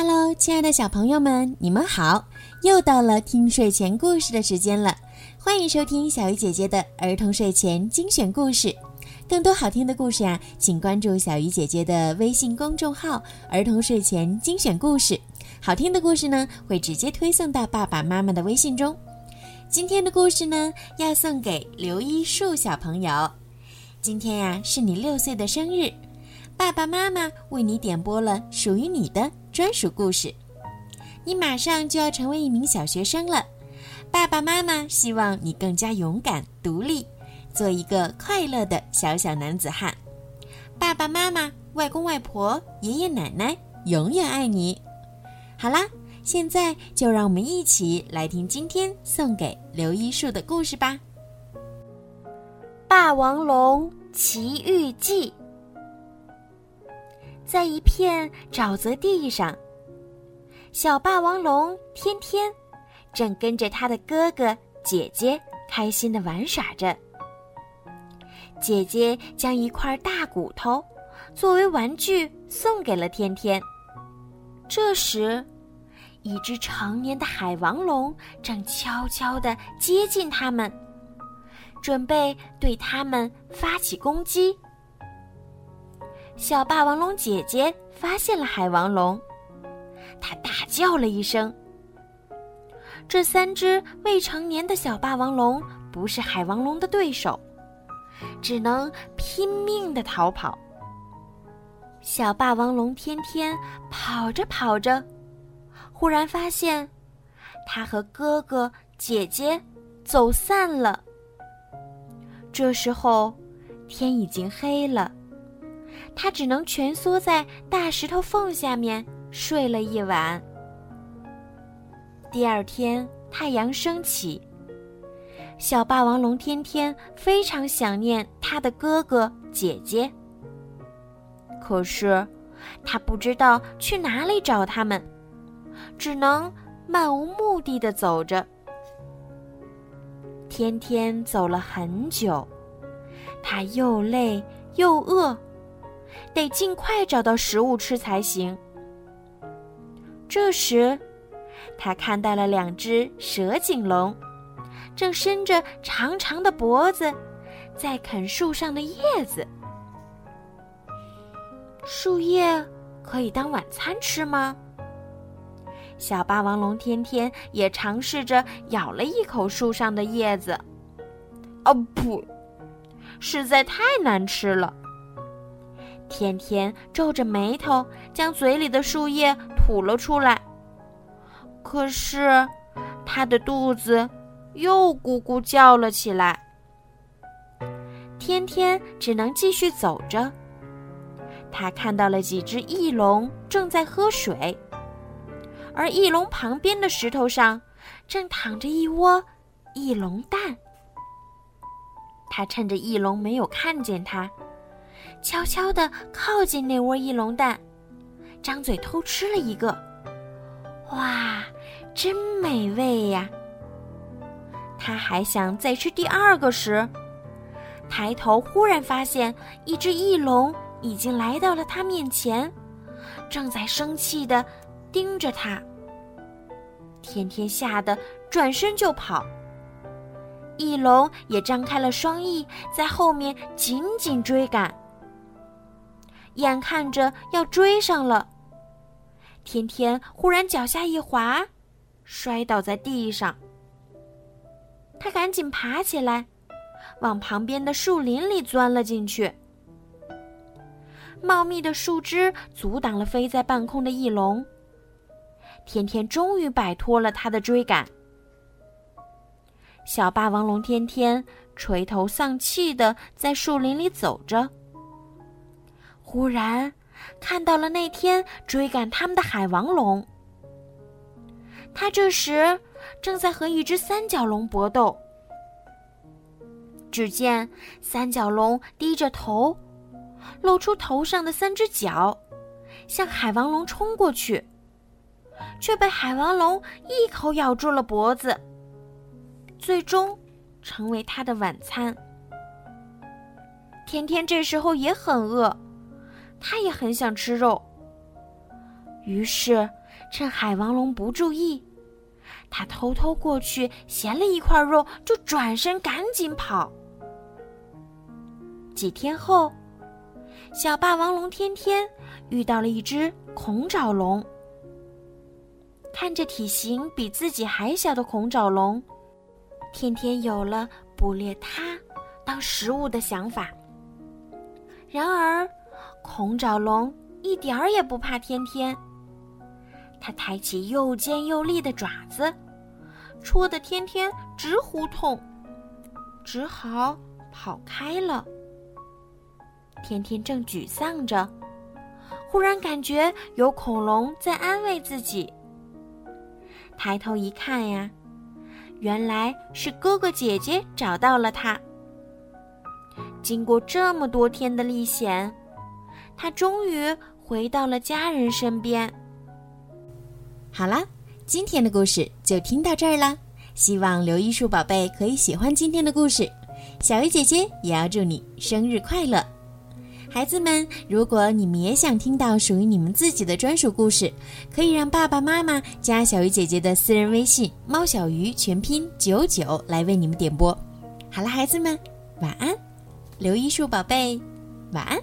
Hello，亲爱的小朋友们，你们好！又到了听睡前故事的时间了，欢迎收听小鱼姐姐的儿童睡前精选故事。更多好听的故事呀，请关注小鱼姐姐的微信公众号“儿童睡前精选故事”。好听的故事呢，会直接推送到爸爸妈妈的微信中。今天的故事呢，要送给刘一树小朋友。今天呀，是你六岁的生日，爸爸妈妈为你点播了属于你的专属故事。你马上就要成为一名小学生了，爸爸妈妈希望你更加勇敢、独立。做一个快乐的小小男子汉，爸爸妈妈、外公外婆、爷爷奶奶永远爱你。好啦，现在就让我们一起来听今天送给刘一树的故事吧，《霸王龙奇遇记》。在一片沼泽地上，小霸王龙天天正跟着他的哥哥姐姐开心的玩耍着。姐姐将一块大骨头作为玩具送给了天天。这时，一只成年的海王龙正悄悄地接近他们，准备对他们发起攻击。小霸王龙姐姐发现了海王龙，她大叫了一声。这三只未成年的小霸王龙不是海王龙的对手。只能拼命的逃跑。小霸王龙天天跑着跑着，忽然发现，他和哥哥姐姐走散了。这时候，天已经黑了，他只能蜷缩在大石头缝下面睡了一晚。第二天，太阳升起。小霸王龙天天非常想念他的哥哥姐姐，可是他不知道去哪里找他们，只能漫无目的的走着。天天走了很久，他又累又饿，得尽快找到食物吃才行。这时，他看到了两只蛇颈龙。正伸着长长的脖子，在啃树上的叶子。树叶可以当晚餐吃吗？小霸王龙天天也尝试着咬了一口树上的叶子。哦不，实在太难吃了。天天皱着眉头，将嘴里的树叶吐了出来。可是，他的肚子。又咕咕叫了起来。天天只能继续走着。他看到了几只翼龙正在喝水，而翼龙旁边的石头上正躺着一窝翼龙蛋。他趁着翼龙没有看见他，悄悄地靠近那窝翼龙蛋，张嘴偷吃了一个。哇，真美味呀！他还想再吃第二个时，抬头忽然发现一只翼龙已经来到了他面前，正在生气地盯着他。天天吓得转身就跑，翼龙也张开了双翼，在后面紧紧追赶。眼看着要追上了，天天忽然脚下一滑，摔倒在地上。他赶紧爬起来，往旁边的树林里钻了进去。茂密的树枝阻挡了飞在半空的翼龙。天天终于摆脱了他的追赶。小霸王龙天天垂头丧气的在树林里走着。忽然，看到了那天追赶他们的海王龙。他这时。正在和一只三角龙搏斗。只见三角龙低着头，露出头上的三只角，向海王龙冲过去，却被海王龙一口咬住了脖子，最终成为他的晚餐。天天这时候也很饿，他也很想吃肉，于是趁海王龙不注意，他偷偷过去衔了一块肉，就转身赶紧跑。几天后，小霸王龙天天遇到了一只恐爪龙。看着体型比自己还小的恐爪龙，天天有了捕猎它当食物的想法。然而，恐爪龙一点儿也不怕天天。它抬起又尖又利的爪子，戳得天天直呼痛，只好跑开了。天天正沮丧着，忽然感觉有恐龙在安慰自己。抬头一看呀，原来是哥哥姐姐找到了他。经过这么多天的历险，他终于回到了家人身边。好啦，今天的故事就听到这儿了。希望刘一树宝贝可以喜欢今天的故事。小鱼姐姐也要祝你生日快乐！孩子们，如果你们也想听到属于你们自己的专属故事，可以让爸爸妈妈加小鱼姐姐的私人微信“猫小鱼”全拼九九来为你们点播。好了，孩子们，晚安。刘一树宝贝，晚安。